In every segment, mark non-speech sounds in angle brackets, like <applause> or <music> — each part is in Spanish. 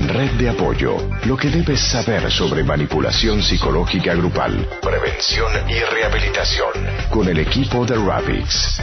Red de apoyo. Lo que debes saber sobre manipulación psicológica grupal, prevención y rehabilitación. Con el equipo de Ravix.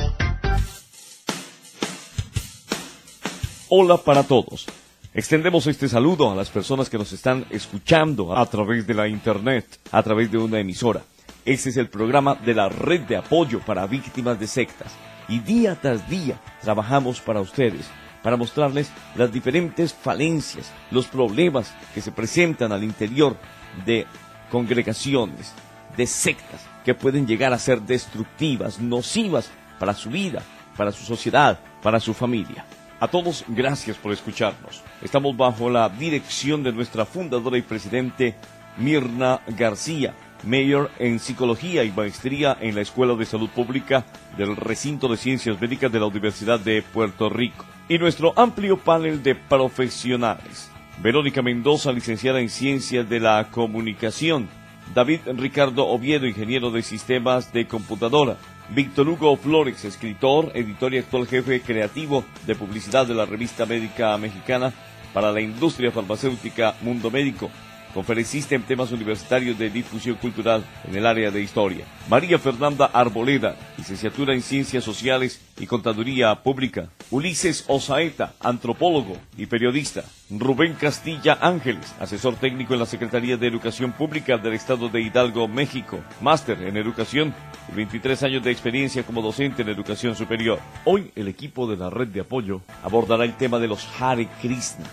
Hola para todos. Extendemos este saludo a las personas que nos están escuchando a través de la internet, a través de una emisora. Este es el programa de la red de apoyo para víctimas de sectas. Y día tras día trabajamos para ustedes, para mostrarles las diferentes falencias, los problemas que se presentan al interior de congregaciones, de sectas, que pueden llegar a ser destructivas, nocivas para su vida, para su sociedad, para su familia. A todos, gracias por escucharnos. Estamos bajo la dirección de nuestra fundadora y presidente Mirna García, mayor en psicología y maestría en la Escuela de Salud Pública del Recinto de Ciencias Médicas de la Universidad de Puerto Rico. Y nuestro amplio panel de profesionales. Verónica Mendoza, licenciada en Ciencias de la Comunicación. David Ricardo Oviedo, ingeniero de sistemas de computadora. Víctor Hugo Flores, escritor, editor y actual jefe creativo de publicidad de la revista médica mexicana para la industria farmacéutica Mundo Médico, conferencista en temas universitarios de difusión cultural en el área de historia. María Fernanda Arboleda, licenciatura en Ciencias Sociales y Contaduría Pública. Ulises Osaeta, antropólogo y periodista. Rubén Castilla Ángeles, asesor técnico en la Secretaría de Educación Pública del Estado de Hidalgo, México. Máster en Educación y 23 años de experiencia como docente en Educación Superior. Hoy el equipo de la red de apoyo abordará el tema de los Hare Krishna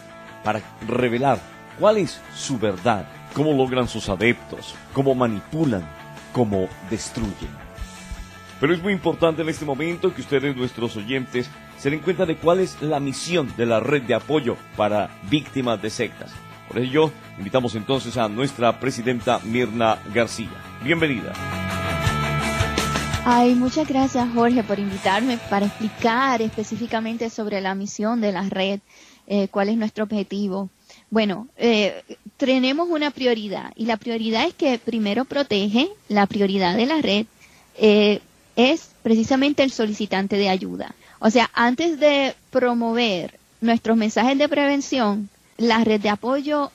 para revelar cuál es su verdad, cómo logran sus adeptos, cómo manipulan, cómo destruyen. Pero es muy importante en este momento que ustedes, nuestros oyentes, se den cuenta de cuál es la misión de la red de apoyo para víctimas de sectas. Por ello, invitamos entonces a nuestra presidenta Mirna García. Bienvenida. Ay, muchas gracias Jorge por invitarme para explicar específicamente sobre la misión de la red, eh, cuál es nuestro objetivo. Bueno, eh, tenemos una prioridad y la prioridad es que primero protege, la prioridad de la red eh, es precisamente el solicitante de ayuda. O sea, antes de promover nuestros mensajes de prevención, la red de apoyo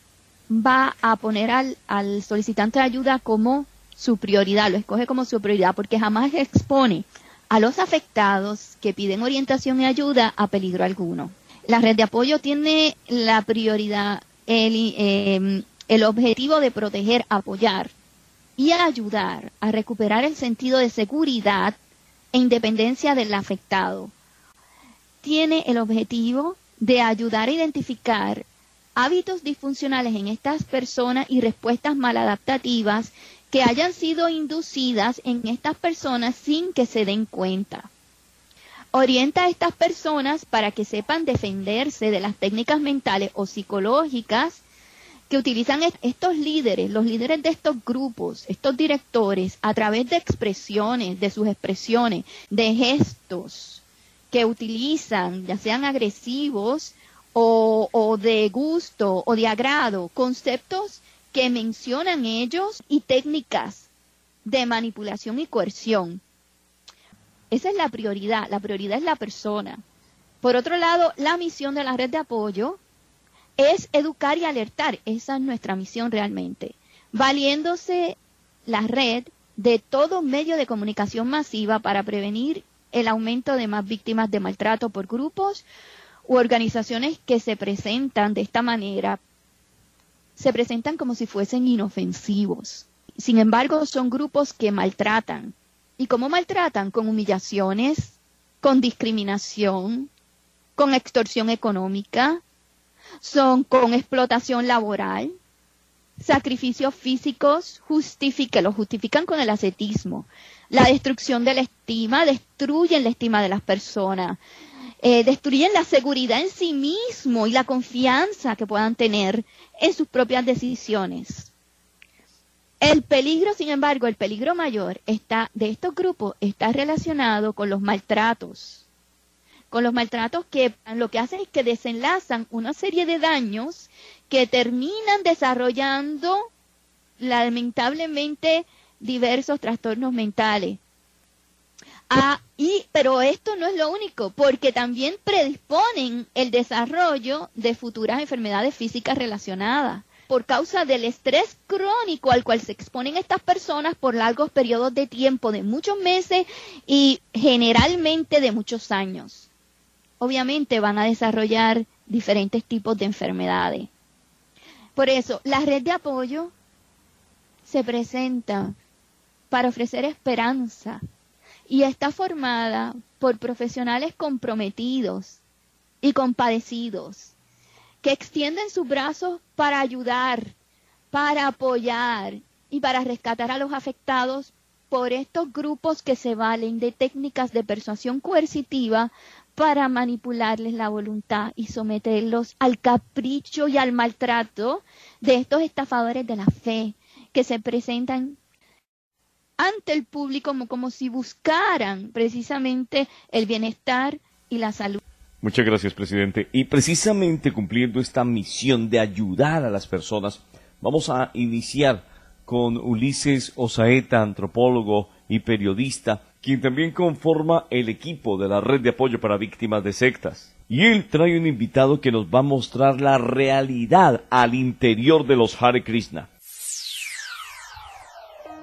va a poner al, al solicitante de ayuda como su prioridad, lo escoge como su prioridad porque jamás expone a los afectados que piden orientación y ayuda a peligro alguno. La red de apoyo tiene la prioridad, el, em, el objetivo de proteger, apoyar y ayudar a recuperar el sentido de seguridad e independencia del afectado. Tiene el objetivo de ayudar a identificar hábitos disfuncionales en estas personas y respuestas maladaptativas que hayan sido inducidas en estas personas sin que se den cuenta orienta a estas personas para que sepan defenderse de las técnicas mentales o psicológicas que utilizan estos líderes, los líderes de estos grupos, estos directores, a través de expresiones, de sus expresiones, de gestos que utilizan, ya sean agresivos o, de gusto o de agrado, conceptos que mencionan ellos y técnicas de manipulación y coerción esa es la prioridad, la prioridad es la persona. Por otro lado, la misión de la red de apoyo es educar y alertar. Esa es nuestra misión realmente. Valiéndose la red de todo medio de comunicación masiva para prevenir el aumento de más víctimas de maltrato por grupos u organizaciones que se presentan de esta manera, se presentan como si fuesen inofensivos. Sin embargo, son grupos que maltratan, ¿Y cómo maltratan? Con humillaciones, con discriminación, con extorsión económica, son con explotación laboral, sacrificios físicos, que lo justifican con el ascetismo, la destrucción de la estima, destruyen la estima de las personas, eh, destruyen la seguridad en sí mismo y la confianza que puedan tener en sus propias decisiones. El peligro, sin embargo, el peligro mayor está de estos grupos está relacionado con los maltratos. Con los maltratos que lo que hacen es que desenlazan una serie de daños que terminan desarrollando lamentablemente diversos trastornos mentales. Ah, y, pero esto no es lo único, porque también predisponen el desarrollo de futuras enfermedades físicas relacionadas por causa del estrés crónico al cual se exponen estas personas por largos periodos de tiempo, de muchos meses y generalmente de muchos años. Obviamente van a desarrollar diferentes tipos de enfermedades. Por eso, la red de apoyo se presenta para ofrecer esperanza y está formada por profesionales comprometidos y compadecidos que extienden sus brazos para ayudar, para apoyar y para rescatar a los afectados por estos grupos que se valen de técnicas de persuasión coercitiva para manipularles la voluntad y someterlos al capricho y al maltrato de estos estafadores de la fe que se presentan ante el público como, si buscaran precisamente el bienestar y la salud. Muchas gracias, presidente. Y precisamente cumpliendo esta misión de ayudar a las personas, vamos a iniciar con Ulises Osaeta, antropólogo y periodista, quien también conforma el equipo de la Red de Apoyo para Víctimas de Sectas. Y él trae un invitado que nos va a mostrar la realidad al interior de los Hare Krishna.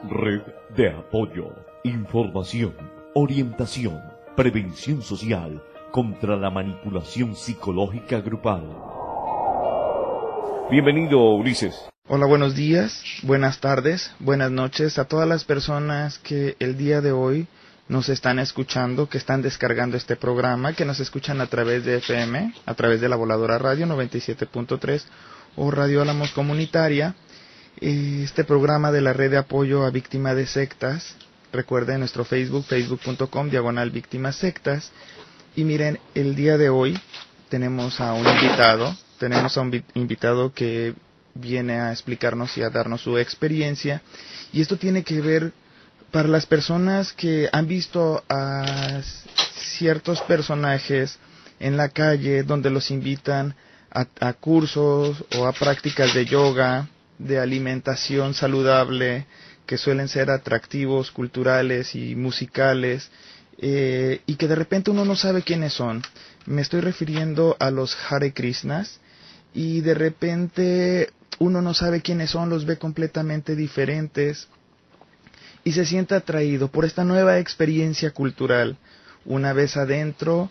Red de Apoyo, Información, Orientación, Prevención Social contra la manipulación psicológica grupal. Bienvenido, Ulises. Hola, buenos días, buenas tardes, buenas noches a todas las personas que el día de hoy nos están escuchando, que están descargando este programa, que nos escuchan a través de FM, a través de la voladora radio 97.3 o Radio Álamos Comunitaria. Este programa de la red de apoyo a víctimas de sectas, recuerden nuestro Facebook, facebook.com, diagonal víctimas sectas. Y miren, el día de hoy tenemos a un invitado, tenemos a un invitado que viene a explicarnos y a darnos su experiencia. Y esto tiene que ver para las personas que han visto a ciertos personajes en la calle donde los invitan a, a, cursos o a prácticas de yoga, de alimentación saludable, que suelen ser atractivos culturales y musicales, eh, y que de repente uno no sabe quiénes son. Me estoy refiriendo a los Hare Krishnas y de repente uno no sabe quiénes son, los ve completamente diferentes y se siente atraído por esta nueva experiencia cultural. Una vez adentro,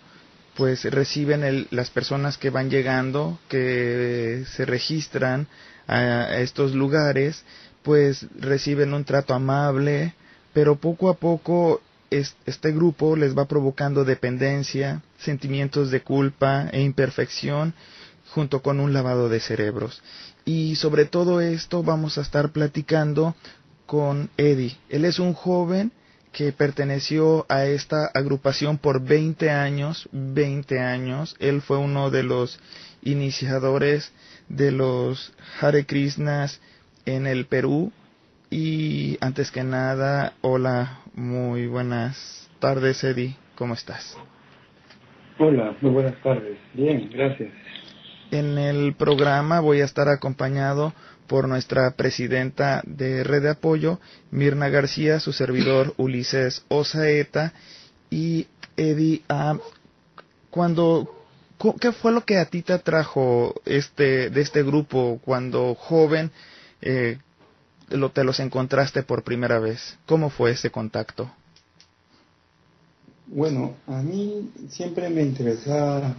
pues reciben las personas que van llegando, que se registran a estos lugares, pues reciben un trato amable, pero poco a poco este grupo les va provocando dependencia, sentimientos de culpa e imperfección, junto con un lavado de cerebros. Y sobre todo esto vamos a estar platicando con Eddie. Él es un joven que perteneció a esta agrupación por 20 años, 20 años. Él fue uno de los iniciadores de los Hare Krishnas en el Perú. Y antes que nada, hola, muy buenas tardes, Eddie. ¿Cómo estás? Hola, muy buenas tardes. Bien, gracias. En el programa voy a estar acompañado por nuestra presidenta de Red de Apoyo, Mirna García, su servidor <clears throat> Ulises Osaeta y Eddie. Ah, cuando, ¿Qué fue lo que a ti te atrajo este, de este grupo cuando joven eh, lo, te los encontraste por primera vez? ¿Cómo fue ese contacto? Bueno, a mí siempre me interesaba,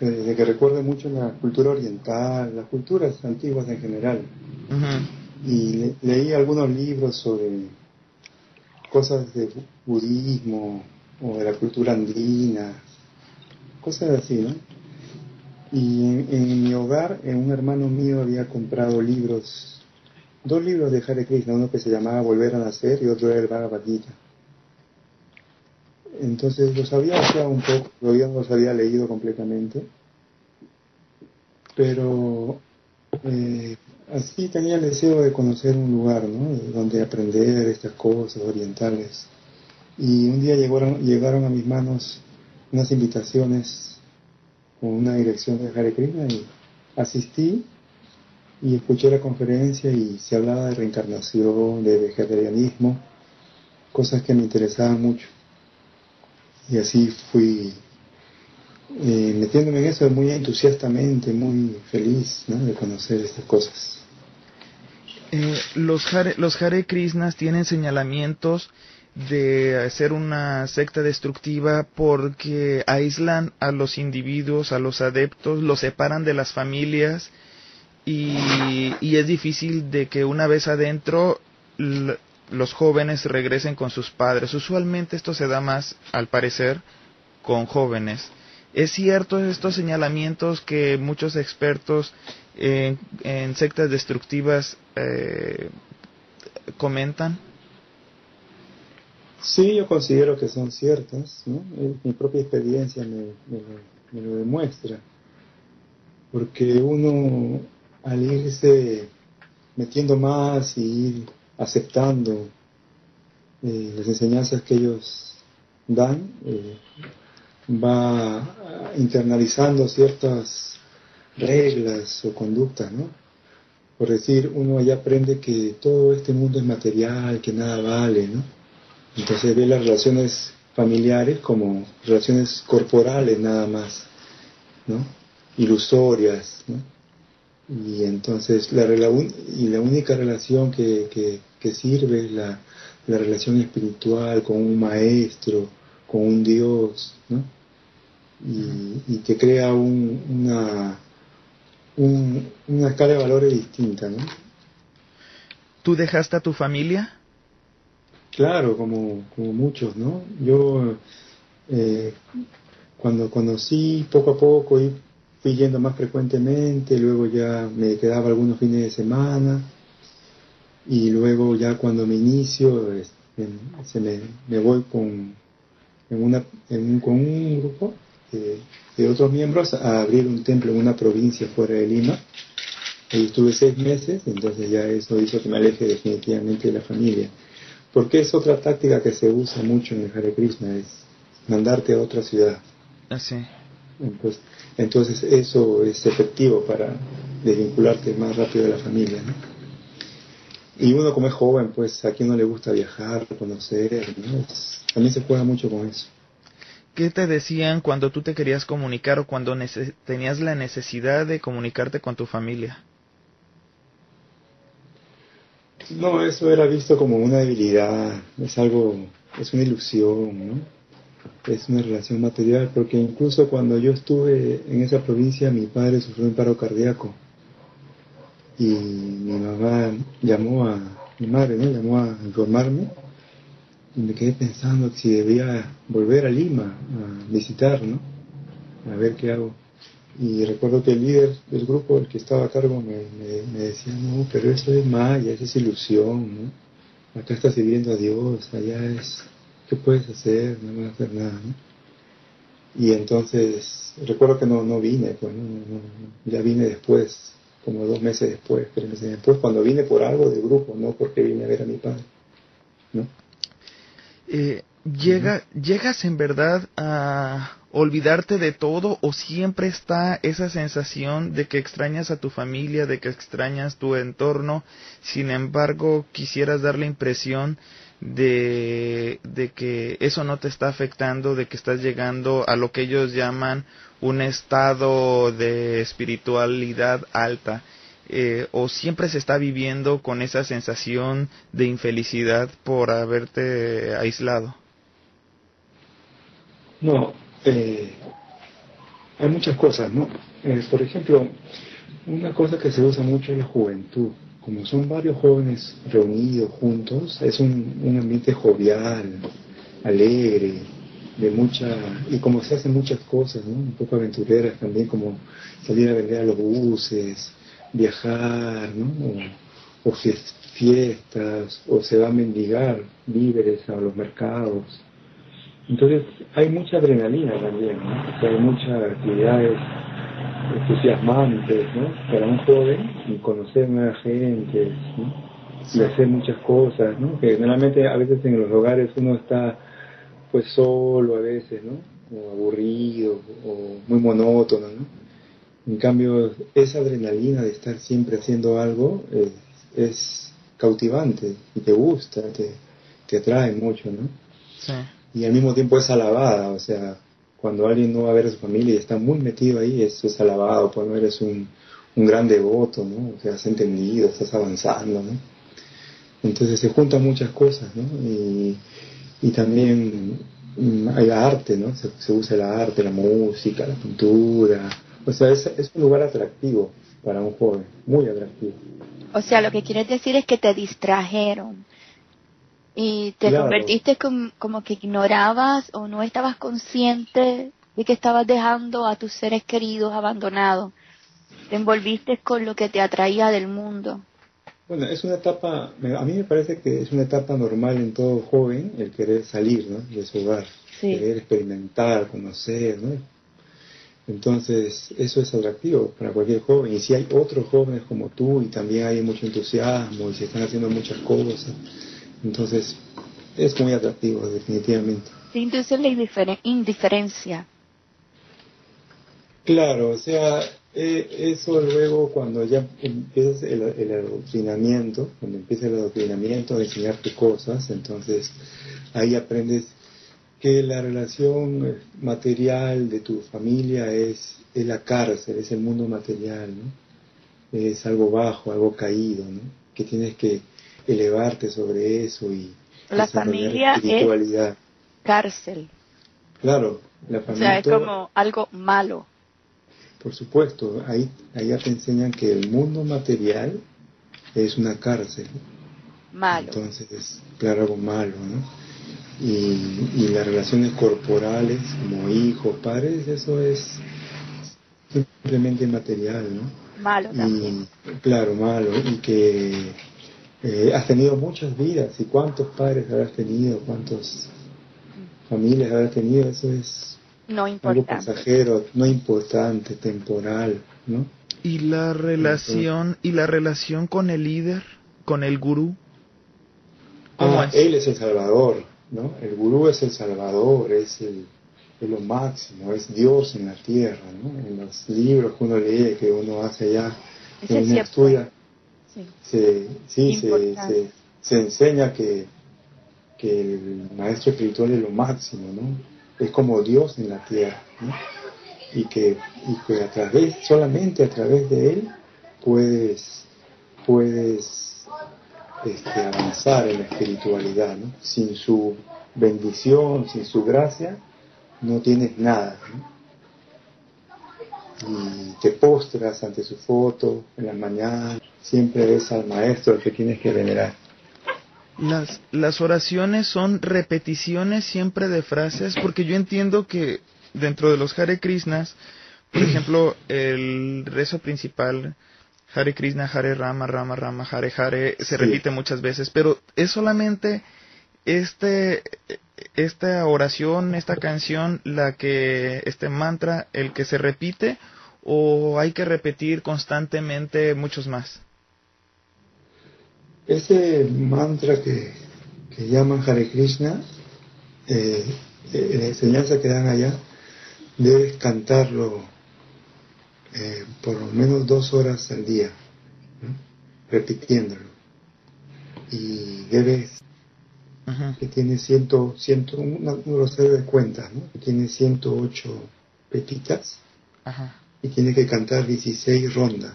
desde que recuerdo mucho la cultura oriental, las culturas antiguas en general. Y leí algunos libros sobre cosas de budismo o de la cultura andina, cosas así, ¿no? Y en, en mi hogar, un hermano mío había comprado libros dos libros de Hare Krishna, uno que se llamaba Volver a Nacer y otro era el Bhagavad Gita. Entonces los había ya un poco, todavía no los había leído completamente, pero eh, así tenía el deseo de conocer un lugar, ¿no? Donde aprender estas cosas orientales. Y un día llegaron, llegaron a mis manos unas invitaciones con una dirección de Hare Krishna y asistí y escuché la conferencia y se hablaba de reencarnación, de vegetarianismo, cosas que me interesaban mucho. y así fui eh, metiéndome en eso muy entusiastamente, muy feliz de conocer estas cosas. Eh, los, Hare, los Hare Krishnas tienen señalamientos de ser una secta destructiva porque aíslan a los individuos, a los adeptos, los separan de las familias y, y es difícil de que una vez adentro los jóvenes regresen con sus padres. Usualmente esto se da más, al parecer, con jóvenes. Es cierto estos señalamientos que muchos expertos en, sectas destructivas eh, comentan. Sí, yo considero que son ciertas, ¿no? mi propia experiencia me, me, lo demuestra, porque uno al irse metiendo más y aceptando eh, las enseñanzas que ellos dan, eh, va internalizando ciertas reglas o conductas, ¿no? Por decir, uno ya aprende que todo este mundo es material, que nada vale, ¿no? Entonces ve las relaciones familiares como relaciones corporales nada más, ¿no? Ilusorias, ¿no? Y entonces la, y la única relación que, que, sirve es la, la, relación espiritual con un maestro, con un Dios, ¿no? Y, y que crea un, una, un, una escala de valores distinta, ¿no? ¿Tú dejaste a tu familia? Claro, como, como muchos, ¿no? Yo eh, cuando conocí poco a poco y fui yendo más frecuentemente, luego ya me quedaba algunos fines de semana y luego ya cuando me inicio se me, me, voy con, una, en con un grupo de, otros miembros a abrir un templo en una provincia fuera de Lima. Ahí estuve seis meses, entonces ya eso hizo que me aleje definitivamente de la familia. Porque es otra táctica que se usa mucho en el Hare Krishna, es mandarte a otra ciudad. Ah, entonces, entonces eso es efectivo para desvincularte más rápido de la familia, ¿no? Y uno como es joven, pues a quien no le gusta viajar, conocer, ¿no? también se juega mucho con eso. ¿Qué te decían cuando tú te querías comunicar o cuando tenías la necesidad de comunicarte con tu familia? No, eso era visto como una debilidad, es algo, es una ilusión, ¿no? Es una relación material, porque incluso cuando yo estuve en esa provincia, mi padre sufrió un paro cardíaco. Y mi mamá llamó a, mi madre, ¿no? Llamó a informarme. Y me quedé pensando si debía volver a Lima a visitar, ¿no? A ver qué hago. Y recuerdo que el líder del grupo, el que estaba a cargo, me, me, decía, no, pero eso es maya, eso es ilusión, ¿no? Acá estás sirviendo a Dios, allá es, ¿qué puedes hacer? No vas a hacer nada, ¿no? Y entonces, recuerdo que no, no vine, pues, no, ya vine después, como dos meses después, tres meses después, cuando vine por algo del grupo, no porque vine a ver a mi padre, ¿no? Eh, llega, ¿Llegas en verdad a olvidarte de todo o siempre está esa sensación de que extrañas a tu familia, de que extrañas tu entorno, sin embargo quisieras dar la impresión de, de que eso no te está afectando, de que estás llegando a lo que ellos llaman un estado de espiritualidad alta, eh, o siempre se está viviendo con esa sensación de infelicidad por haberte aislado. No, eh, hay muchas cosas, ¿no? Eh, por ejemplo, una cosa que se usa mucho es la juventud. Como son varios jóvenes reunidos juntos, es un, ambiente jovial, alegre, de mucha y como se hacen muchas cosas, ¿no? Un poco aventureras también, como salir a vender a los buses, viajar, ¿no? O, o fiestas, o se va a mendigar víveres a los mercados. Entonces hay mucha adrenalina también, ¿no? hay muchas actividades entusiasmantes, ¿no? Para un joven y conocer nueva gente, ¿no? Y hacer muchas cosas, ¿no? Que generalmente a veces en los hogares uno está pues solo a veces, ¿no? O aburrido, o muy monótono, ¿no? En cambio, esa adrenalina de estar siempre haciendo algo eh, es cautivante y te gusta, te, te atrae mucho, ¿no? Sí. y al mismo tiempo es alabada, o sea, cuando alguien no va a ver a su familia y está muy metido ahí, eso es alabado, pues no eres un, un gran devoto, ¿no? O sea, has entendido, estás avanzando, ¿no? Entonces se juntan muchas cosas, ¿no? Y, y también mm, hay arte, ¿no? Se, usa el arte, la música, la pintura. O sea, es un lugar atractivo para un joven, muy atractivo. O sea, lo que quieres decir es que te distrajeron y te convertiste como que ignorabas o no estabas consciente de que estabas dejando a tus seres queridos abandonados. Te envolviste con lo que te atraía del mundo. Bueno, es una etapa, a mí me parece que es una etapa normal en todo joven el querer salir ¿no? de su hogar, querer experimentar, conocer, ¿no? Entonces, eso es atractivo para cualquier joven. Y si hay otros jóvenes como tú y también hay mucho entusiasmo y se están haciendo muchas cosas, entonces es muy atractivo, definitivamente. Sí, entonces la indiferencia. Claro, o sea, eh, eso luego cuando ya empiezas el, adoctrinamiento, cuando empieza el adoctrinamiento de enseñarte cosas, entonces ahí aprendes que la relación material de tu familia es, es la cárcel, es el mundo material, ¿no? Es algo bajo, algo caído, ¿no? Que tienes que elevarte sobre eso y la familia es cárcel. Claro, la familia. O sea, es como algo malo. Por supuesto, ahí, allá te enseñan que el mundo material es una cárcel. Malo. Entonces, claro, algo malo, ¿no? Y, y las relaciones corporales, como hijos, padres, eso es simplemente material, ¿no? Malo también. claro, malo. Y que eh, has tenido muchas vidas. ¿Y cuántos padres habrás tenido? ¿Cuántas familias habrás tenido? Eso es no importante. Algo pasajero, no importante, temporal, ¿no? Y la relación, y la relación con el líder, con el gurú. Ah, él es el salvador, ¿no? El gurú es el salvador, es el es lo máximo, es Dios en la tierra, ¿no? En los libros que uno lee, que uno hace allá, que uno estudia, sí. Se, sí, se, se, se, enseña que, que el maestro espiritual es lo máximo, ¿no? es como Dios en la tierra, y, que, y que a través, solamente a través de Él puedes, puedes este, avanzar en la espiritualidad, ¿no? sin su bendición, sin su gracia, no tienes nada. Y te postras ante su foto en la mañana, siempre ves al maestro que tienes que venerar. Las, las oraciones son repeticiones siempre de frases, porque yo entiendo que dentro de los Hare Krishnas, por <clears throat> ejemplo, el rezo principal, Hare Krishna, Hare Rama, Rama, Rama, Hare Hare, se repite muchas veces, pero es solamente este, esta oración, esta canción, la que, este mantra, el que se repite, o hay que repetir constantemente muchos más? Ese mantra que, llaman Hare Krishna, eh, eh, la enseñanza que dan allá, debes cantarlo eh, por lo menos dos horas al día, repitiéndolo. Y debes, que tiene ciento, ciento, una, uno de cuentas, ¿no? que tiene 108 petitas, y tiene que cantar 16 rondas.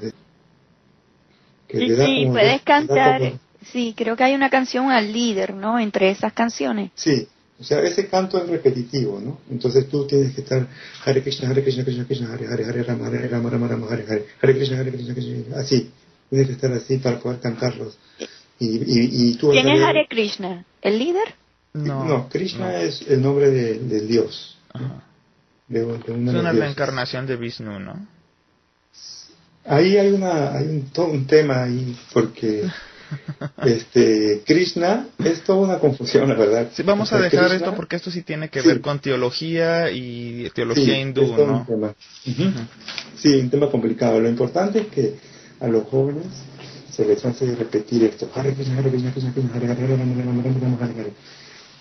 sí, sí, puedes cantar. Sí, creo que hay una canción al líder, ¿no? Entre esas canciones. Sí, o sea, ese canto es repetitivo, ¿no? Entonces tú tienes que estar Hare Krishna, Hare Krishna, Krishna Krishna, Hare Hare, Hare Rama, Hare Rama, Rama Rama, Hare Hare, Hare Krishna, Hare Krishna, Krishna, así. Tienes que estar así para poder cantarlos. Y, y, y tú ¿Quién es Hare Krishna? ¿El líder? No, no Krishna es el nombre de, del Dios. Ajá. De, de una es una reencarnación de Vishnu, ¿no? Ahí hay una hay un, todo un tema ahí porque <laughs> este Krishna es toda una confusión, la verdad. Sí, vamos a dejar esto porque esto sí tiene que ver con teología y teología hindú, ¿no? Un tema. Sí, un tema complicado. Lo importante es que a los jóvenes se les hace repetir esto.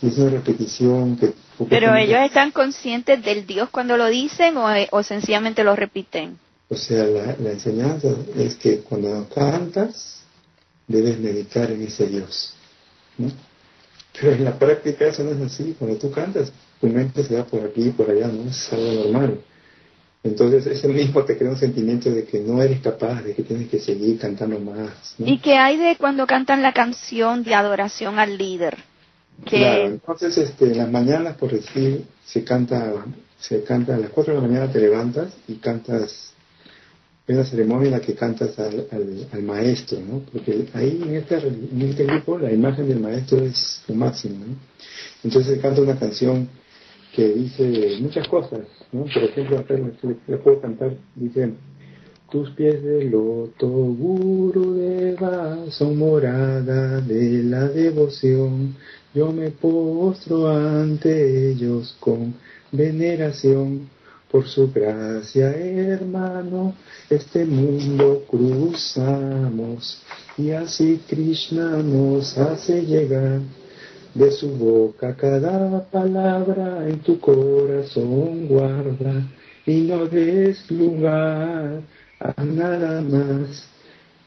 Y es una repetición que... Pero ellos están conscientes del Dios cuando lo dicen o, o sencillamente lo repiten. O sea, la, la enseñanza es que cuando cantas debes meditar en ese Dios. ¿no? Pero en la práctica eso no es así. Cuando tú cantas, tu mente se va por aquí y por allá, ¿no? Es algo normal. Entonces ese mismo te crea un sentimiento de que no eres capaz, de que tienes que seguir cantando más. ¿Y qué hay de cuando cantan la canción de adoración al líder? Claro, entonces este, en las mañanas, por decir, se canta, se canta a las 4 de la mañana te levantas y cantas, es la ceremonia en la que cantas al, al, maestro, ¿no? Porque ahí en este, en este grupo la imagen del maestro es lo máximo, ¿no? Entonces se canta una canción que dice muchas cosas, ¿no? Por ejemplo, acá le, puedo cantar, dice, tus pies de loto, guru deva, son morada de la devoción, yo me postro ante ellos con veneración, por su gracia, hermano, este mundo cruzamos, y así Krishna nos hace llegar de su boca cada palabra en tu corazón guarda y no des lugar a nada más.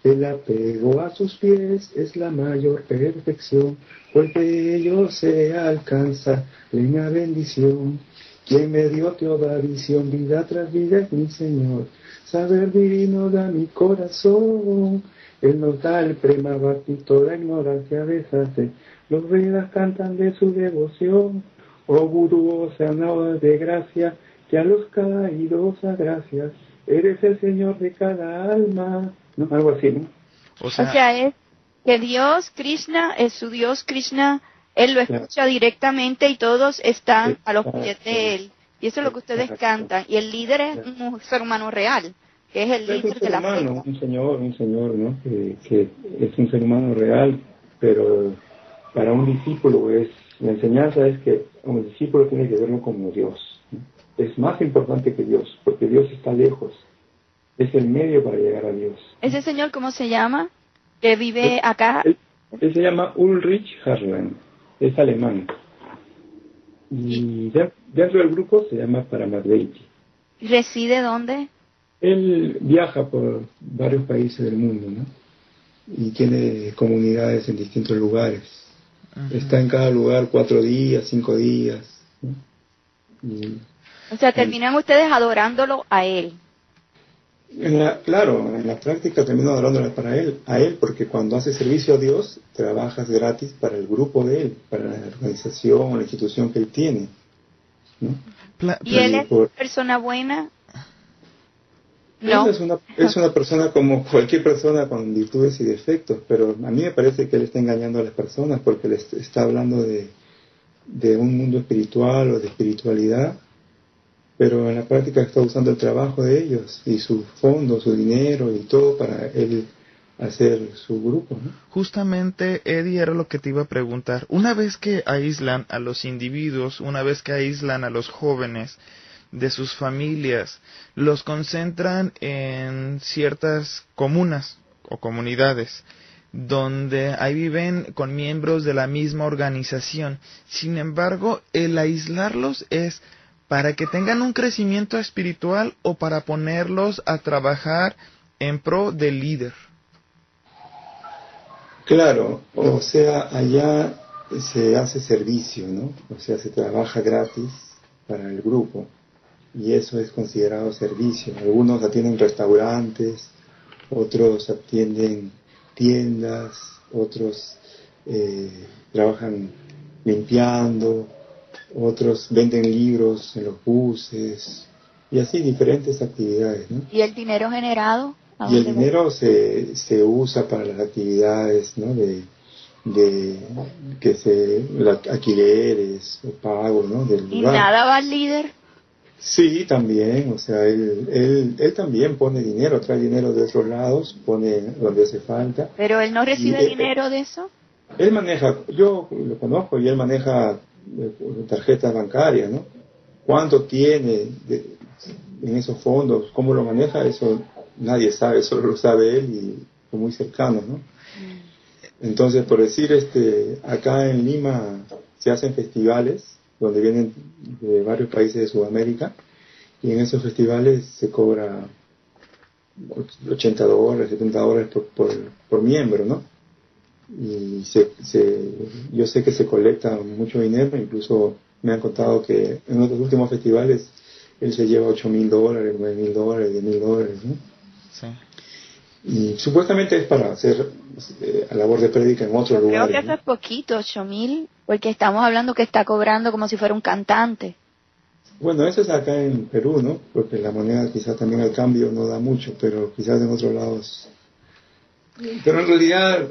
El apego a sus pies es la mayor perfección, pues de ellos se alcanza la bendición. Quien me dio toda visión, vida tras vida es mi Señor. Saber divino da mi corazón. Él nos da el prema y toda ignorancia deshace. Los Vedas cantan de su devoción, oh Gurú, sanado de gracia, que a los caídos a gracias, eres el Señor de cada alma. No, algo así, ¿no? O sea, es que Dios, Krishna, es su Dios, Krishna, Él lo escucha directamente y todos están a los pies de Él. Y eso es lo que ustedes cantan. Y el líder es un ser humano real, que es el líder de la humano, Un señor, un señor, ¿no? que es un ser humano real, pero para un discípulo es, la enseñanza es que un discípulo tiene que verlo como Dios. Es más importante que Dios, porque Dios está lejos. Es el medio para llegar a Dios. ¿Ese señor cómo se llama? Que vive acá. Él, se llama Ulrich Harlan, es alemán. Y dentro del grupo se llama Paramadveiti. ¿Reside dónde? Él viaja por varios países del mundo, ¿no? Y tiene comunidades en distintos lugares. Está en cada lugar cuatro días, cinco días. o sea, terminan ustedes adorándolo a él. claro, en la práctica termino adorándolo para él, a él, porque cuando haces servicio a Dios, trabajas gratis para el grupo de él, para la organización o la institución que él tiene. ¿Y él es persona buena? Es, una, es una persona como cualquier persona con virtudes y defectos, pero a mí me parece que él está engañando a las personas porque les está hablando de, de un mundo espiritual o de espiritualidad, pero en la práctica está usando el trabajo de ellos y su fondo, su dinero y todo para él hacer su grupo. Justamente, Eddie, era lo que te iba a preguntar. Una vez que aíslan a los individuos, una vez que aíslan a los jóvenes, de sus familias, los concentran en ciertas comunas o comunidades donde ahí viven con miembros de la misma organización. Sin embargo, el aislarlos es para que tengan un crecimiento espiritual o para ponerlos a trabajar en pro del líder. Claro, o sea, allá se hace servicio, ¿no? O sea, se trabaja gratis para el grupo y eso es considerado servicio. Algunos atienden restaurantes, otros atienden tiendas, otros eh, trabajan limpiando, otros venden libros en los buses y así diferentes actividades. ¿no? ¿Y el dinero generado? Y el dinero se, se usa para las actividades ¿no? de, de que se alquileres o pago ¿no? del lugar. ¿Y nada va al líder? Sí, también, o sea, él, él, él también pone dinero, trae dinero de otros lados, pone donde hace falta. ¿Pero él no recibe dinero de eso? Él maneja, yo lo conozco y él maneja eh, tarjetas bancarias, ¿no? ¿Cuánto tiene en esos fondos? ¿Cómo lo maneja? Eso nadie sabe, solo lo sabe él y muy cercano, ¿no? Mm. Entonces, por decir, este, acá en Lima se hacen festivales donde vienen de varios países de Sudamérica y en esos festivales se cobra 80 dólares, 70 dólares por, por, miembro, ¿no? y se, yo sé que se colecta mucho dinero, incluso me han contado que en otros últimos festivales él se lleva 8 mil dólares, 9 mil dólares, 10 mil dólares, ¿no? Sí. Y supuestamente es para hacer eh, labor de prédica en otro lugar. Creo que eso es poquito, 8 mil, porque estamos hablando que está cobrando como si fuera un cantante. Bueno, eso es acá en Perú, ¿no? Porque la moneda quizás también al cambio no da mucho, pero quizás en otros lados. Pero en realidad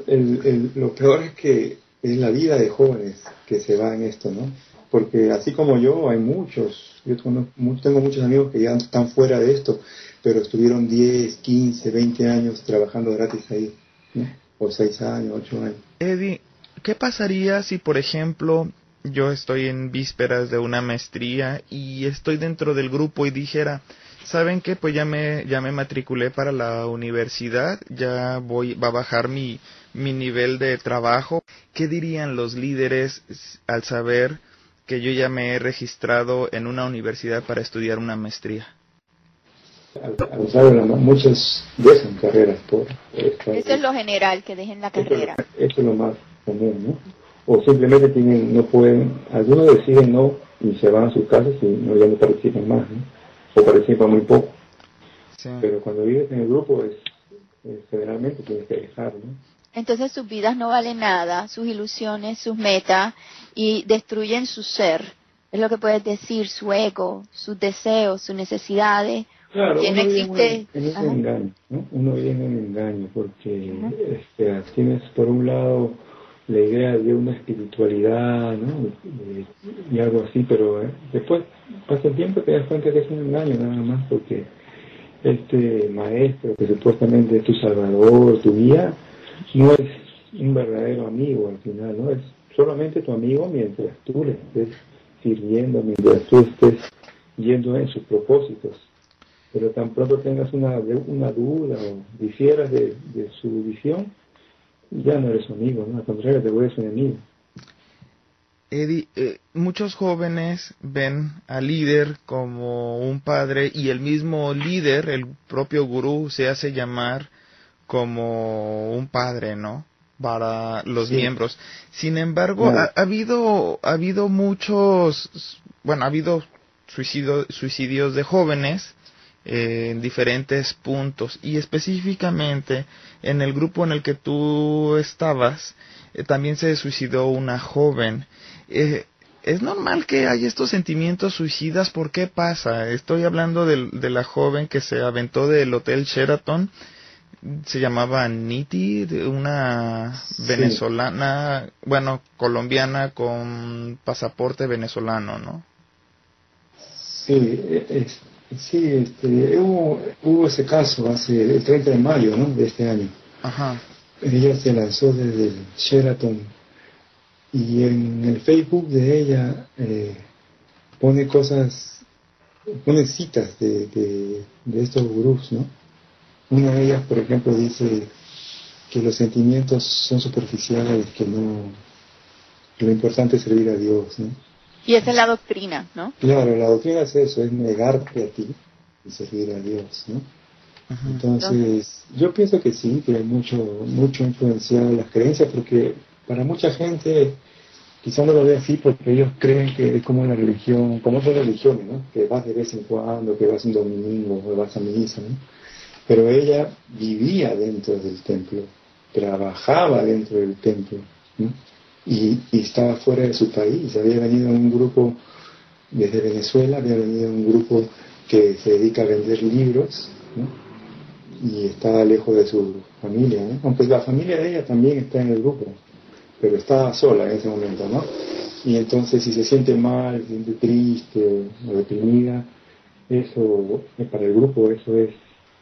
lo peor es que es la vida de jóvenes que se va en esto, ¿no? Porque así como yo, hay muchos, yo tengo, muchos amigos que ya están fuera de esto, pero estuvieron 10, 15, 20 años trabajando gratis ahí, ¿no? O 6 años, 8 años. Eddie, ¿qué pasaría si, por ejemplo, yo estoy en vísperas de una maestría y estoy dentro del grupo y dijera, ¿saben qué? Pues ya me, ya me matriculé para la universidad, ya voy, va a bajar mi, mi nivel de trabajo. ¿Qué dirían los líderes al saber que yo ya me he registrado en una universidad para estudiar una maestría? Al, muchos dejan carreras por... Eso es lo general, que dejen la carrera. Eso es lo más común, ¿no? o simplemente tienen, no pueden, algunos deciden no y se van a sus casas y no, ya no participan más, o participan muy poco. Pero cuando vives en el grupo es, generalmente tienes que dejar, ¿no? Entonces sus vidas no valen nada, sus ilusiones, sus metas y destruyen su ser. Es lo que puedes decir, su ego, sus deseos, sus necesidades. Claro, uno existe... en, un engaño, ¿no? Uno viene en un engaño porque este, tienes por un lado la idea de una espiritualidad, ¿no? Y, algo así, pero eh, después pasa el tiempo y te das cuenta que es un engaño nada más, porque este maestro que supuestamente es tu salvador, tu guía, no es un verdadero amigo al final, ¿no? Es solamente tu amigo mientras tú le estés sirviendo, mientras tú estés yendo en sus propósitos. Pero tan pronto tengas una, una duda o difieras de, de su visión, ya no eres amigo, ¿no? Al contrario, te vuelves enemigo. Eddie, eh, muchos jóvenes ven al líder como un padre y el mismo líder, el propio gurú, se hace llamar como un padre, ¿no? Para los miembros. Sin embargo, ha, habido, ha habido muchos, bueno, ha habido suicidio, suicidios de jóvenes en diferentes puntos y específicamente en el grupo en el que tú estabas eh, también se suicidó una joven. Eh, es normal que haya estos sentimientos suicidas. ¿Por qué pasa? Estoy hablando de, la joven que se aventó del Hotel Sheraton. Se llamaba Niti, una venezolana, bueno, colombiana con pasaporte venezolano, ¿no? Sí, es, Sí, este, hubo, hubo ese caso hace el 30 de mayo ¿no? de este año. Ajá. Ella se lanzó desde el Sheraton y en el Facebook de ella eh, pone cosas, pone citas de, de, estos gurús, ¿no? Una de ellas, por ejemplo, dice que los sentimientos son superficiales, que no, que lo importante es servir a Dios, ¿no? Y esa es la doctrina, ¿no? Claro, la doctrina es eso, es negarte a ti y servir a Dios, ¿no? Entonces, yo pienso que sí, que hay mucho, mucho influenciado en las creencias, porque para mucha gente quizá no lo ve así porque ellos creen que es como una religión, como otras religiones, ¿no? Que vas de vez en cuando, que vas un domingo, o vas a misa, ¿no? Pero ella vivía dentro del templo, trabajaba dentro del templo, ¿no? Y, estaba fuera de su país. Había venido un grupo desde Venezuela, había venido un grupo que se dedica a vender libros y estaba lejos de su familia. Aunque la familia de ella también está en el grupo, pero estaba sola en ese momento. ¿no? Y entonces si se siente mal, se siente triste o deprimida, eso para el grupo eso es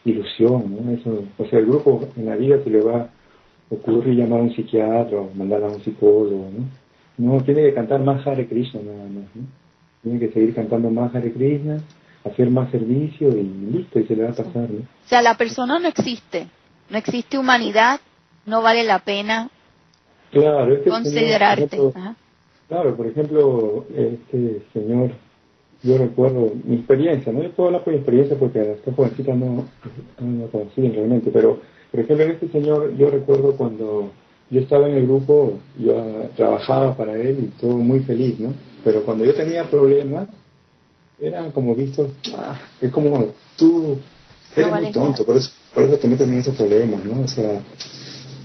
ilusión. ¿no? Eso, o sea, el grupo en la vida se le va ocurre llamar a un psiquiatra o mandar a un psicólogo, ¿no? No tiene que cantar más Hare Krishna nada más, ¿no? Tiene que seguir cantando más Hare Krishna, hacer más servicio y listo, y se le va a pasar, ¿no? O sea, la persona no existe, no existe humanidad, no vale la pena claro, este considerarte. claro, por ejemplo, este señor, yo recuerdo mi experiencia, no yo puedo hablar por mi experiencia porque a esta jovencita no, no, no conocían realmente, pero por ejemplo, en este señor, yo recuerdo cuando yo estaba en el grupo, yo trabajaba para él y todo muy feliz, ¿no? Pero cuando yo tenía problemas, eran como vistos, ah, es como tú eres muy tonto, por eso, por eso te metes en esos problemas, ¿no? O sea,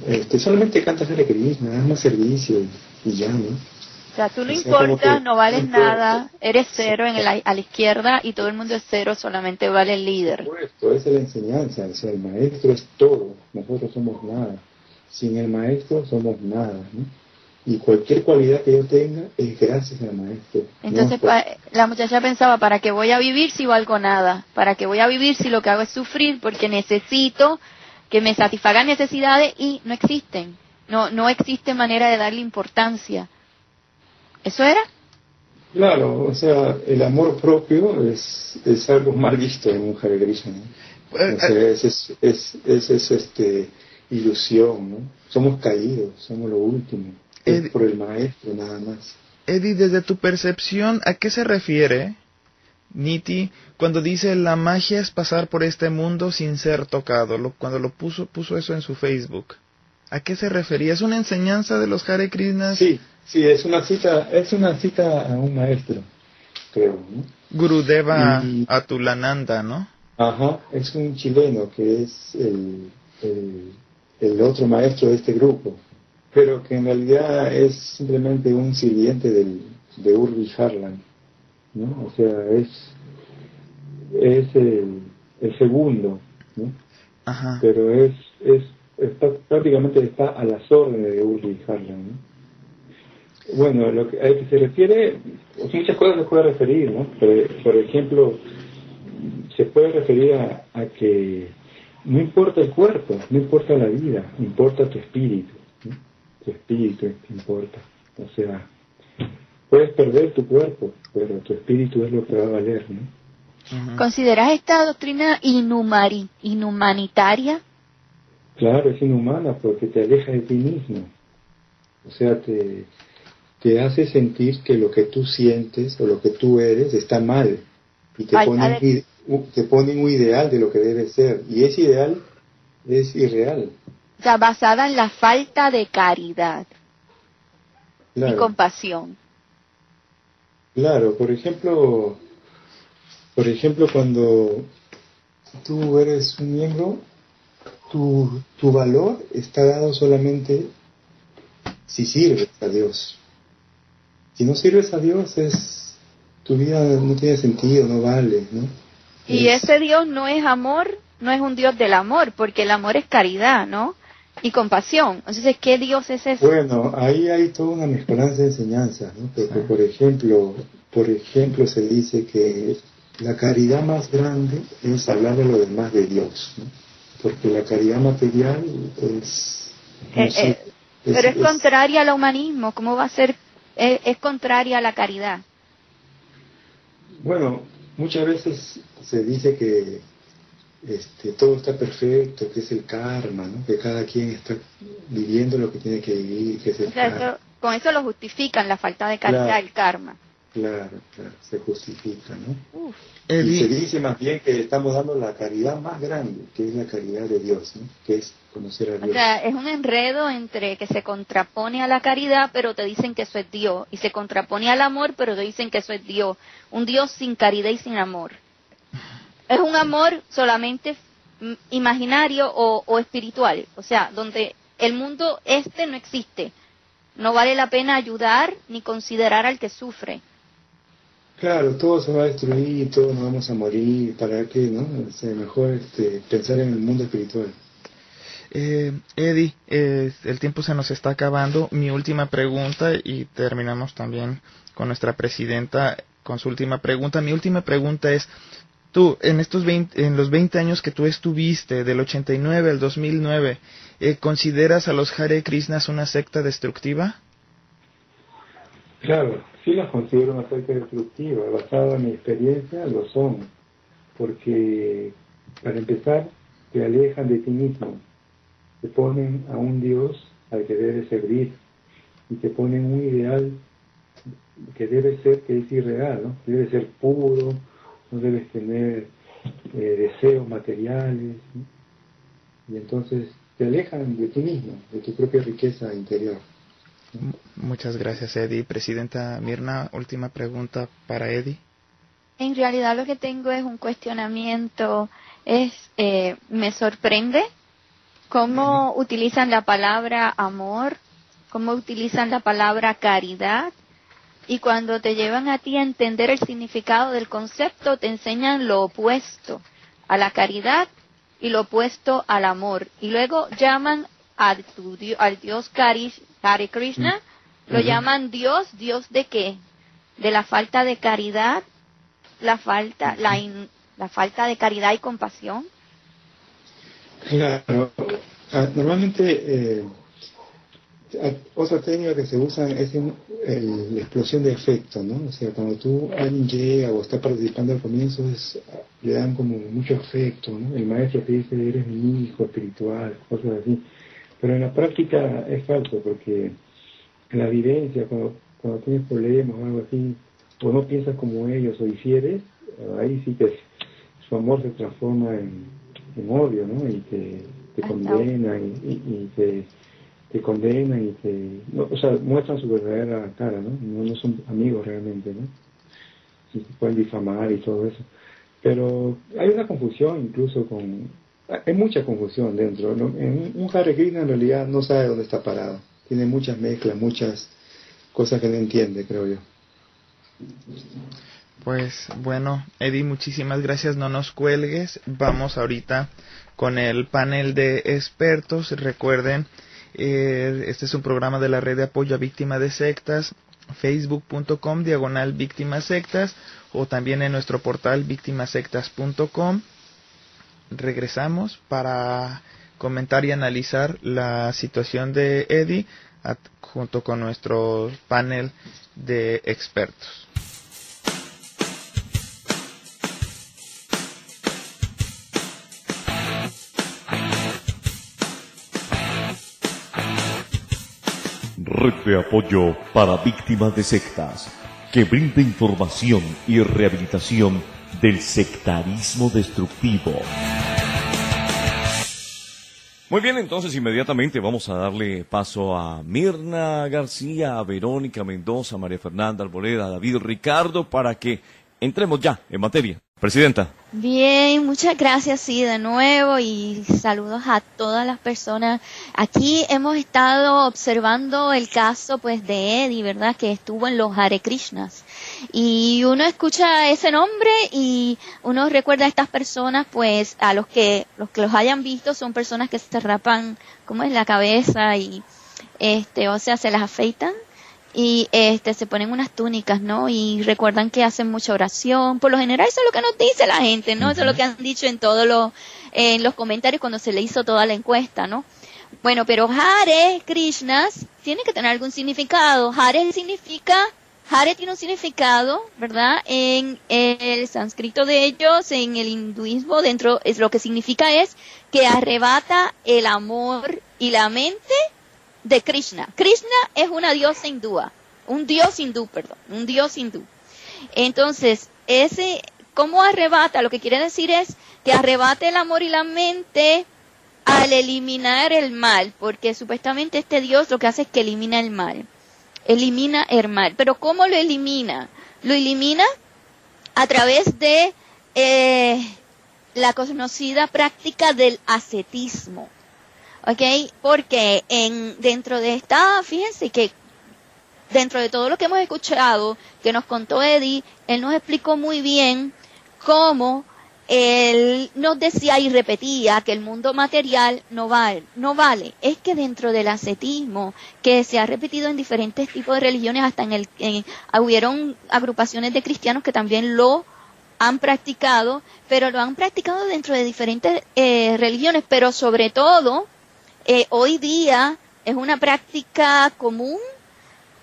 este, solamente cantas Hare Krishna, das más servicio y, ya, ¿no? O sea, tú no importas, no vales nada, eres cero en el, a la izquierda y todo el mundo es cero, solamente vale el líder. Esa es la enseñanza, o sea, el maestro es todo, nosotros somos nada. Sin el maestro somos nada, ¿no? y cualquier cualidad que yo tenga es gracias al maestro. Entonces la muchacha pensaba, ¿para qué voy a vivir si valgo nada? ¿Para qué voy a vivir si lo que hago es sufrir? Porque necesito que me satisfagan necesidades y no existen. No, no existe manera de darle importancia. ¿Eso era? Claro, o sea, el amor propio es, es algo mal visto en un Hare Krishna. Pues, o sea, eh, es, es, es, es, este, ilusión, ¿no? Somos caídos, somos lo último por el maestro nada más. Eddie, desde tu percepción, ¿a qué se refiere Niti cuando dice la magia es pasar por este mundo sin ser tocado? Lo, cuando lo puso, puso eso en su Facebook. ¿A qué se refería? ¿Es una enseñanza de los Hare Krishnas? Sí, sí, es una cita, es una cita a un maestro, creo. ¿no? Gurudeva Atulananda, ¿no? Ajá, es un chileno que es el, el otro maestro de este grupo pero que en realidad es simplemente un sirviente del, de Urbi Harlan, ¿no? O sea, es, es el, el segundo, ¿no? Ajá. Pero es, es está, prácticamente está a las órdenes de Urbi Harlan, ¿no? Bueno, lo que, a que se refiere, muchas cosas se puede referir, ¿no? Por, ejemplo, se puede referir a, a que no importa el cuerpo, no importa la vida, importa tu espíritu tu espíritu importa. O sea, puedes perder tu cuerpo, pero tu espíritu es lo que va a valer, ¿no? ¿Consideras esta doctrina inhumari, inhumanitaria? Claro, es inhumana porque te aleja de ti mismo. O sea, te, te hace sentir que lo que tú sientes o lo que tú eres está mal. Y te ponen, te ponen un ideal de lo que debe ser. Y ese ideal es irreal o basada en la falta de caridad y compasión. Claro, por ejemplo, por ejemplo, cuando tú eres un miembro, tu, tu valor está dado solamente si sirves a Dios. Si no sirves a Dios, es tu vida no tiene sentido, no vale, ¿no? Y ese Dios no es amor, no es un Dios del amor, porque el amor es caridad, ¿no? y compasión. Entonces, ¿qué Dios es ese? Bueno, ahí hay toda una mezcolanza de enseñanzas, ¿no? Porque, por ejemplo, por ejemplo, se dice que la caridad más grande es hablar de lo demás de Dios, ¿no? Porque la caridad material es... Eh, eh, pero es, contraria al humanismo, ¿cómo va a ser? Es, es contraria a la caridad. Bueno, muchas veces se dice que este, todo está perfecto, que es el karma, ¿no? que cada quien está viviendo lo que tiene que vivir, que es el karma. con eso lo justifican, la falta de caridad, del karma. Claro, claro, se justifica, ¿no? Y se dice más bien que estamos dando la caridad más grande, que es la caridad de Dios, ¿no? que es conocer a Dios. O sea, es un enredo entre que se contrapone a la caridad, pero te dicen que eso es Dios, y se contrapone al amor, pero te dicen que eso es Dios. Un Dios sin caridad y sin amor. Es un amor solamente imaginario o, espiritual, o sea, donde el mundo este no existe. No vale la pena ayudar ni considerar al que sufre. Claro, todo se va a destruir, todos nos vamos a morir, ¿para qué, no? Es mejor este, pensar en el mundo espiritual. Eh, Eddie, eh, el tiempo se nos está acabando. Mi última pregunta y terminamos también con nuestra presidenta con su última pregunta. Mi última pregunta es, Tú, en estos 20, en los 20 años que tú estuviste, del 89 al 2009, eh, ¿consideras a los Hare Krishnas una secta destructiva? Claro, sí las considero una secta destructiva. Basada en mi experiencia, lo son. Porque, para empezar, te alejan de ti mismo. Te ponen a un Dios al que debes servir. Y te ponen un ideal que debe ser, que es irreal, ¿no? Debe ser puro, no debes tener eh, deseos materiales, y entonces te alejan de ti mismo, de tu propia riqueza interior. Muchas gracias, Eddie. Presidenta Mirna, última pregunta para Eddie. En realidad lo que tengo es un cuestionamiento, es eh, me sorprende cómo utilizan la palabra amor, cómo utilizan la palabra caridad y cuando te llevan a ti a entender el significado del concepto te enseñan lo opuesto a la caridad y lo opuesto al amor y luego llaman al Dios Kari, Krishna, mm. lo llaman Dios, Dios de qué? De la falta de caridad, la falta, la, la falta de caridad y compasión? Claro, ah, normalmente eh, otra técnica que se usa es la explosión de efecto, ¿no? O sea, cuando tú alguien llega o está participando al comienzo, le dan como mucho afecto, ¿no? El maestro te dice, eres mi hijo espiritual, cosas así. Pero en la práctica es falso, porque en la vivencia, cuando, cuando tienes problemas o algo así, o no piensas como ellos o hicieres, ahí sí que su amor se transforma en, odio, ¿no? Y te, te condena y, y, te, te condena y te... o sea, muestran su verdadera cara, ¿no? ¿no? son amigos realmente, ¿no? Y te pueden difamar y todo eso. Pero hay una confusión incluso con... Hay mucha confusión dentro. En un Hare en realidad no sabe dónde está parado. Tiene muchas mezclas, muchas cosas que no entiende, creo yo. Pues bueno, Eddie, muchísimas gracias. No nos cuelgues. Vamos ahorita con el panel de expertos. Recuerden, eh, este es un programa de la red de apoyo a víctimas de sectas, facebook.com diagonal víctimas sectas o también en nuestro portal víctimasectas.com. Regresamos para comentar y analizar la situación de Eddie junto con nuestro panel de expertos. Red de apoyo para víctimas de sectas, que brinda información y rehabilitación del sectarismo destructivo. Muy bien, entonces inmediatamente vamos a darle paso a Mirna García, a Verónica Mendoza, a María Fernanda Alboleda, a David Ricardo, para que entremos ya en materia. Presidenta. Bien, muchas gracias, sí, de nuevo y saludos a todas las personas. Aquí hemos estado observando el caso, pues, de Eddie, ¿verdad? Que estuvo en los Hare Krishnas. Y uno escucha ese nombre y uno recuerda a estas personas, pues, a los que, los que los hayan visto son personas que se rapan, como es la cabeza y, este, o sea, se las afeitan y este se ponen unas túnicas, ¿no? Y recuerdan que hacen mucha oración. Por lo general eso es lo que nos dice la gente, ¿no? Eso es lo que han dicho en todos los en los comentarios cuando se le hizo toda la encuesta, ¿no? Bueno, pero Hare Krishnas tiene que tener algún significado. Hare significa Hare tiene un significado, ¿verdad? En el sánscrito de ellos, en el hinduismo, dentro es lo que significa es que arrebata el amor y la mente de Krishna. Krishna es una diosa hindúa, un dios hindú, perdón, un dios hindú. Entonces, ese, ¿cómo arrebata? Lo que quiere decir es que arrebata el amor y la mente al eliminar el mal, porque supuestamente este dios lo que hace es que elimina el mal. Elimina el mal. Pero ¿cómo lo elimina? Lo elimina a través de eh, la conocida práctica del ascetismo. ¿Ok? Porque en, dentro de esta, fíjense que dentro de todo lo que hemos escuchado, que nos contó Eddie, él nos explicó muy bien cómo él nos decía y repetía que el mundo material no vale, no vale. Es que dentro del ascetismo, que se ha repetido en diferentes tipos de religiones, hasta en el, en, hubieron agrupaciones de cristianos que también lo han practicado, pero lo han practicado dentro de diferentes eh, religiones, pero sobre todo eh, hoy día es una práctica común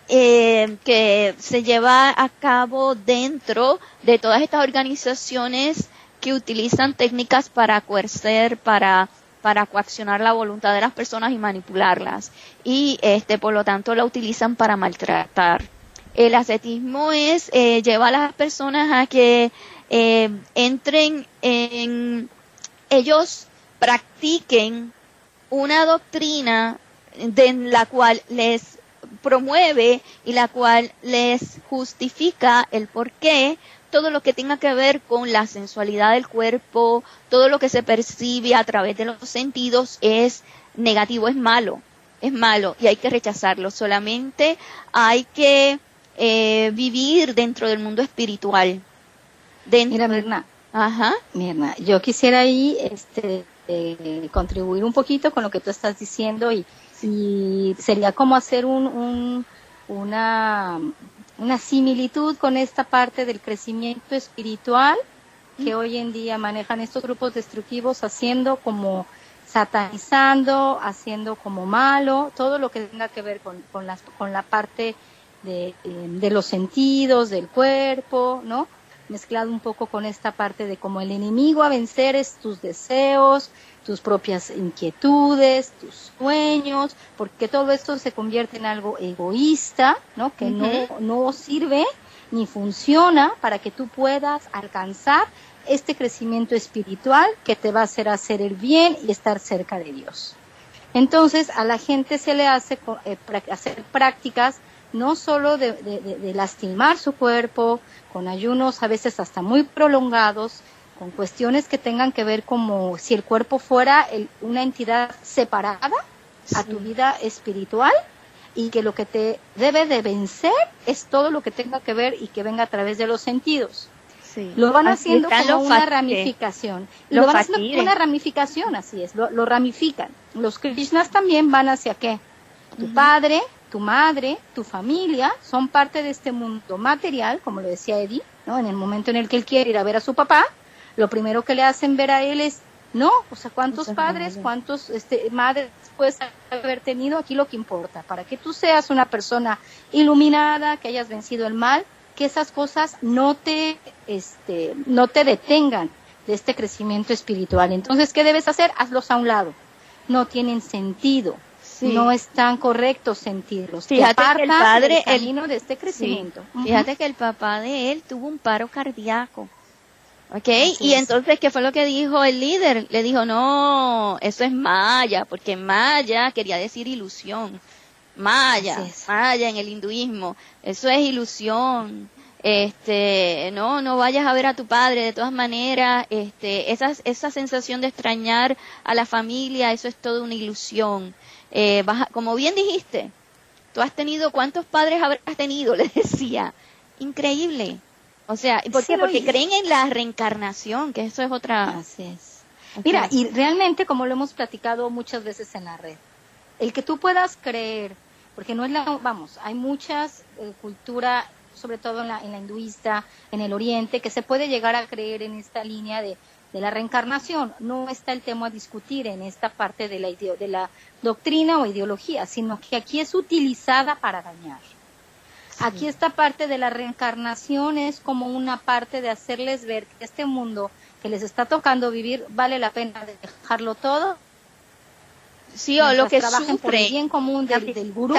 eh, que se lleva a cabo dentro de todas estas organizaciones que utilizan técnicas para coercer, para para coaccionar la voluntad de las personas y manipularlas y este por lo tanto la utilizan para maltratar. El ascetismo es eh, lleva a las personas a que entren en ellos practiquen una doctrina de la cual les promueve y la cual les justifica el por qué todo lo que tenga que ver con la sensualidad del cuerpo, todo lo que se percibe a través de los sentidos es negativo, es malo, es malo y hay que rechazarlo. Solamente hay que eh, vivir dentro del mundo espiritual. Mira, Mirna. Ajá. Mirna, yo quisiera ahí este, eh, contribuir un poquito con lo que tú estás diciendo y, sería como hacer un, una, una similitud con esta parte del crecimiento espiritual que hoy en día manejan estos grupos destructivos haciendo como satanizando, haciendo como malo, todo lo que tenga que ver con, con, las, con la parte de, eh, de, los sentidos, del cuerpo, ¿no? Mezclado un poco con esta parte de como el enemigo a vencer es tus deseos, tus propias inquietudes, tus sueños, porque todo esto se convierte en algo egoísta, ¿no? Que no, no sirve ni funciona para que tú puedas alcanzar este crecimiento espiritual que te va a hacer hacer el bien y estar cerca de Dios. Entonces a la gente se le hace eh, hacer prácticas no solo de, lastimar su cuerpo, con ayunos a veces hasta muy prolongados, con cuestiones que tengan que ver como si el cuerpo fuera una entidad separada a tu vida espiritual y que lo que te debe de vencer es todo lo que tenga que ver y que venga a través de los sentidos. Lo van haciendo como una ramificación. Lo, van haciendo como una ramificación, así es, lo, ramifican. Los Krishnas también van hacia qué? Tu padre, tu madre, tu familia son parte de este mundo material, como lo decía Eddie, ¿no? En el momento en el que él quiere ir a ver a su papá, lo primero que le hacen ver a él es, no, o sea, cuántos padres, cuántos este, madres puedes haber tenido, aquí lo que importa, para que tú seas una persona iluminada, que hayas vencido el mal, que esas cosas no te, este, no te detengan de este crecimiento espiritual. Entonces, ¿qué debes hacer? Hazlos a un lado. No tienen sentido no es tan correcto sentirlos. Fíjate que el padre, el de este crecimiento. Fíjate que el papá de él tuvo un paro cardíaco. ¿Ok? y entonces, ¿qué fue lo que dijo el líder? Le dijo, no, eso es Maya, porque Maya quería decir ilusión. Maya, Maya en el hinduismo, eso es ilusión. Este, no, no vayas a ver a tu padre, de todas maneras, este, esa, esa sensación de extrañar a la familia, eso es toda una ilusión. Eh, como bien dijiste, tú has tenido, ¿cuántos padres habrás tenido? <laughs> Le decía, increíble. O sea, ¿por qué? Porque creen en la reencarnación, que eso es otra... Así es. Mira, y realmente, como lo hemos platicado muchas veces en la red, el que tú puedas creer, porque no es la, vamos, hay muchas eh, cultura, sobre todo en la, en la hinduista, en el oriente, que se puede llegar a creer en esta línea de de la reencarnación. No está el tema a discutir en esta parte de la, de la doctrina o ideología, sino que aquí es utilizada para dañar. Aquí esta parte de la reencarnación es como una parte de hacerles ver que este mundo que les está tocando vivir vale la pena dejarlo todo. Sí, o lo que trabajen por el bien común del, del gurú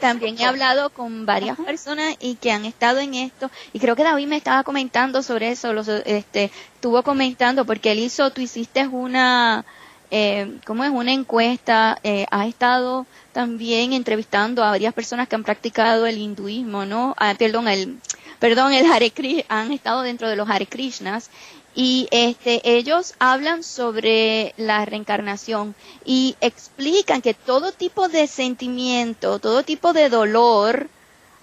también he hablado con varias personas y que han estado en esto y creo que David me estaba comentando sobre eso, los, este, estuvo comentando porque él hizo, tú hiciste una, eh, ¿cómo es? Una encuesta, eh, has estado también entrevistando a varias personas que han practicado el hinduismo, ¿no? Ah, perdón, el, perdón, el Hare Krishna, han estado dentro de los Hare Krishnas y este ellos hablan sobre la reencarnación y explican que todo tipo de sentimiento, todo tipo de dolor,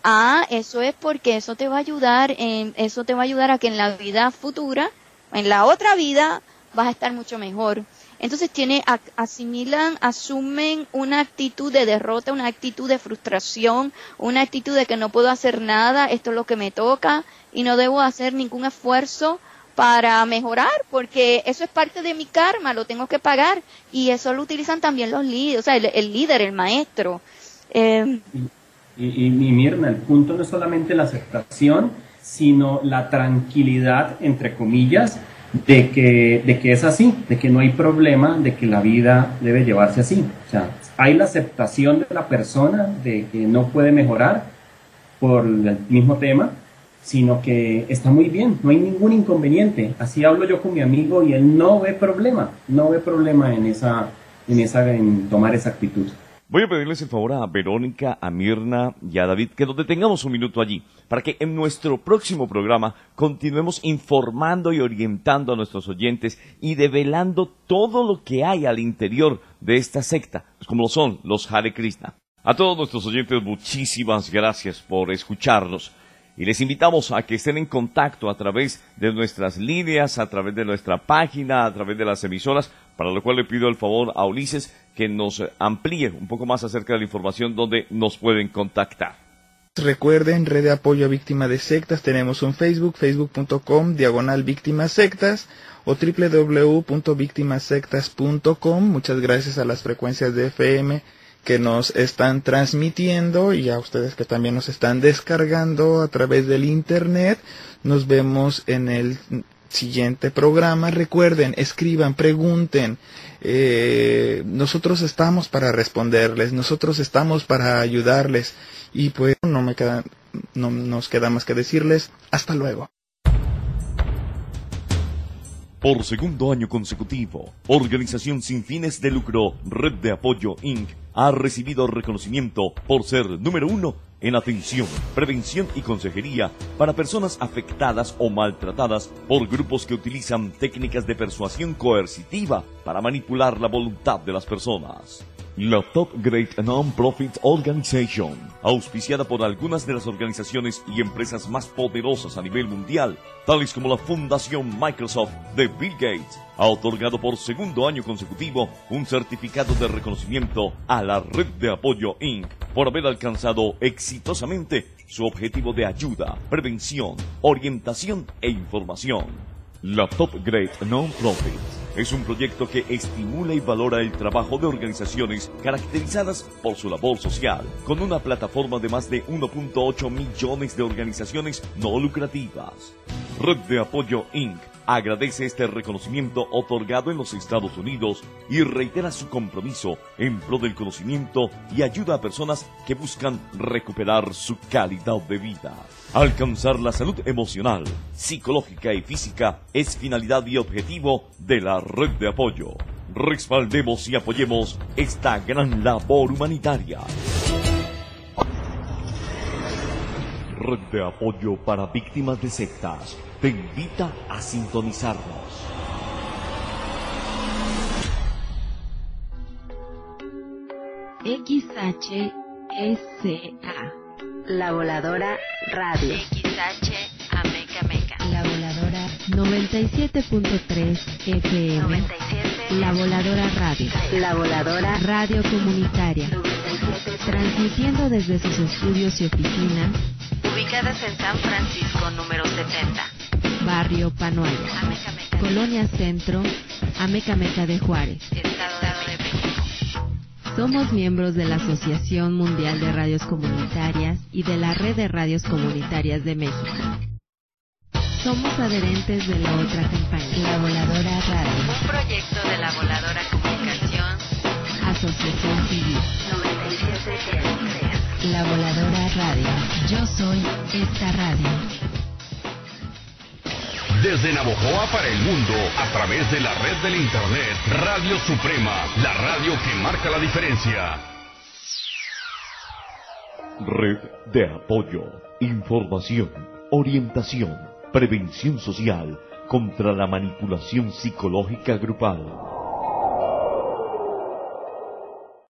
ah, eso es porque eso te va a ayudar en eso te va a ayudar a que en la vida futura, en la otra vida vas a estar mucho mejor. Entonces tiene asimilan, asumen una actitud de derrota, una actitud de frustración, una actitud de que no puedo hacer nada, esto es lo que me toca y no debo hacer ningún esfuerzo para mejorar, porque eso es parte de mi karma, lo tengo que pagar. Y eso lo utilizan también los líderes, o sea, el, líder, el maestro. Eh, y, y, Mirna, el punto no es solamente la aceptación, sino la tranquilidad, entre comillas, de que, de que es así, de que no hay problema, de que la vida debe llevarse así. O sea, hay la aceptación de la persona de que no puede mejorar por el mismo tema, sino que está muy bien, no hay ningún inconveniente. Así hablo yo con mi amigo y él no ve problema, no ve problema en esa, en, esa, en tomar esa actitud. Voy a pedirles el favor a Verónica, a Mirna y a David que nos detengamos un minuto allí para que en nuestro próximo programa continuemos informando y orientando a nuestros oyentes y develando todo lo que hay al interior de esta secta, como lo son los Hare Krishna. A todos nuestros oyentes, muchísimas gracias por escucharnos. Y les invitamos a que estén en contacto a través de nuestras líneas, a través de nuestra página, a través de las emisoras, para lo cual le pido el favor a Ulises que nos amplíe un poco más acerca de la información donde nos pueden contactar. Recuerden, Red de Apoyo a Víctimas de Sectas, tenemos un Facebook, facebook.com, diagonal víctimas sectas o www.victimasectas.com. Muchas gracias a las frecuencias de FM que nos están transmitiendo y a ustedes que también nos están descargando a través del internet. Nos vemos en el siguiente programa. Recuerden, escriban, pregunten. Eh, nosotros estamos para responderles, nosotros estamos para ayudarles. Y pues no me queda, no nos queda más que decirles hasta luego. Por segundo año consecutivo, Organización sin fines de lucro Red de Apoyo Inc. ha recibido reconocimiento por ser número uno en atención, prevención y consejería para personas afectadas o maltratadas por grupos que utilizan técnicas de persuasión coercitiva para manipular la voluntad de las personas la Top Great Non-Profit Organization, auspiciada por algunas de las organizaciones y empresas más poderosas a nivel mundial, tales como la Fundación Microsoft de Bill Gates, ha otorgado por segundo año consecutivo un certificado de reconocimiento a la Red de Apoyo Inc. por haber alcanzado exitosamente su objetivo de ayuda, prevención, orientación e información. La Top Great Non-Profit es un proyecto que estimula y valora el trabajo de organizaciones caracterizadas por su labor social, con una plataforma de más de 1.8 millones de organizaciones no lucrativas. Red de Apoyo Inc agradece este reconocimiento otorgado en los Estados Unidos y reitera su compromiso en pro del conocimiento y ayuda a personas que buscan recuperar su calidad de vida. Alcanzar la salud emocional, psicológica y física es finalidad y objetivo de la red de apoyo. Respaldemos y apoyemos esta gran labor humanitaria. Red de apoyo para víctimas de sectas te invita a sintonizarnos. XHSA La Voladora Radio. XH Ameca Meca La Voladora 97.3 FM La Voladora Radio. La Voladora Radio Comunitaria. Transmitiendo desde sus estudios y oficinas. Ubicadas en San Francisco número 70 Barrio Panoaya, Colonia Centro, Amecameca de Juárez. Estado de México. Somos miembros de la Asociación Mundial de Radios Comunitarias y de la Red de Radios Comunitarias de México. Somos adherentes de la otra campaña, La Voladora Radio. Un proyecto de la Voladora Comunicación. Asociación Civil. 97 La Voladora Radio. Yo soy esta radio desde Navojoa para el mundo a través de la red del Internet Radio Suprema, la radio que marca la diferencia. Red de apoyo, información, orientación, prevención social contra la manipulación psicológica grupal.